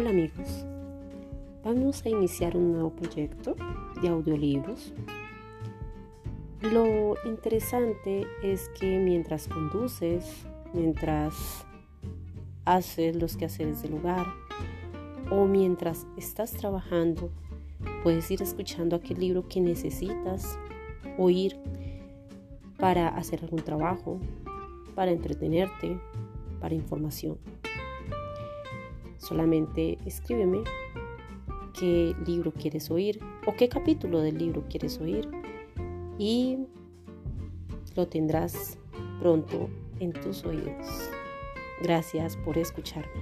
Hola amigos, vamos a iniciar un nuevo proyecto de audiolibros. Lo interesante es que mientras conduces, mientras haces los quehaceres del hogar o mientras estás trabajando, puedes ir escuchando aquel libro que necesitas oír para hacer algún trabajo, para entretenerte, para información. Solamente escríbeme qué libro quieres oír o qué capítulo del libro quieres oír y lo tendrás pronto en tus oídos. Gracias por escucharme.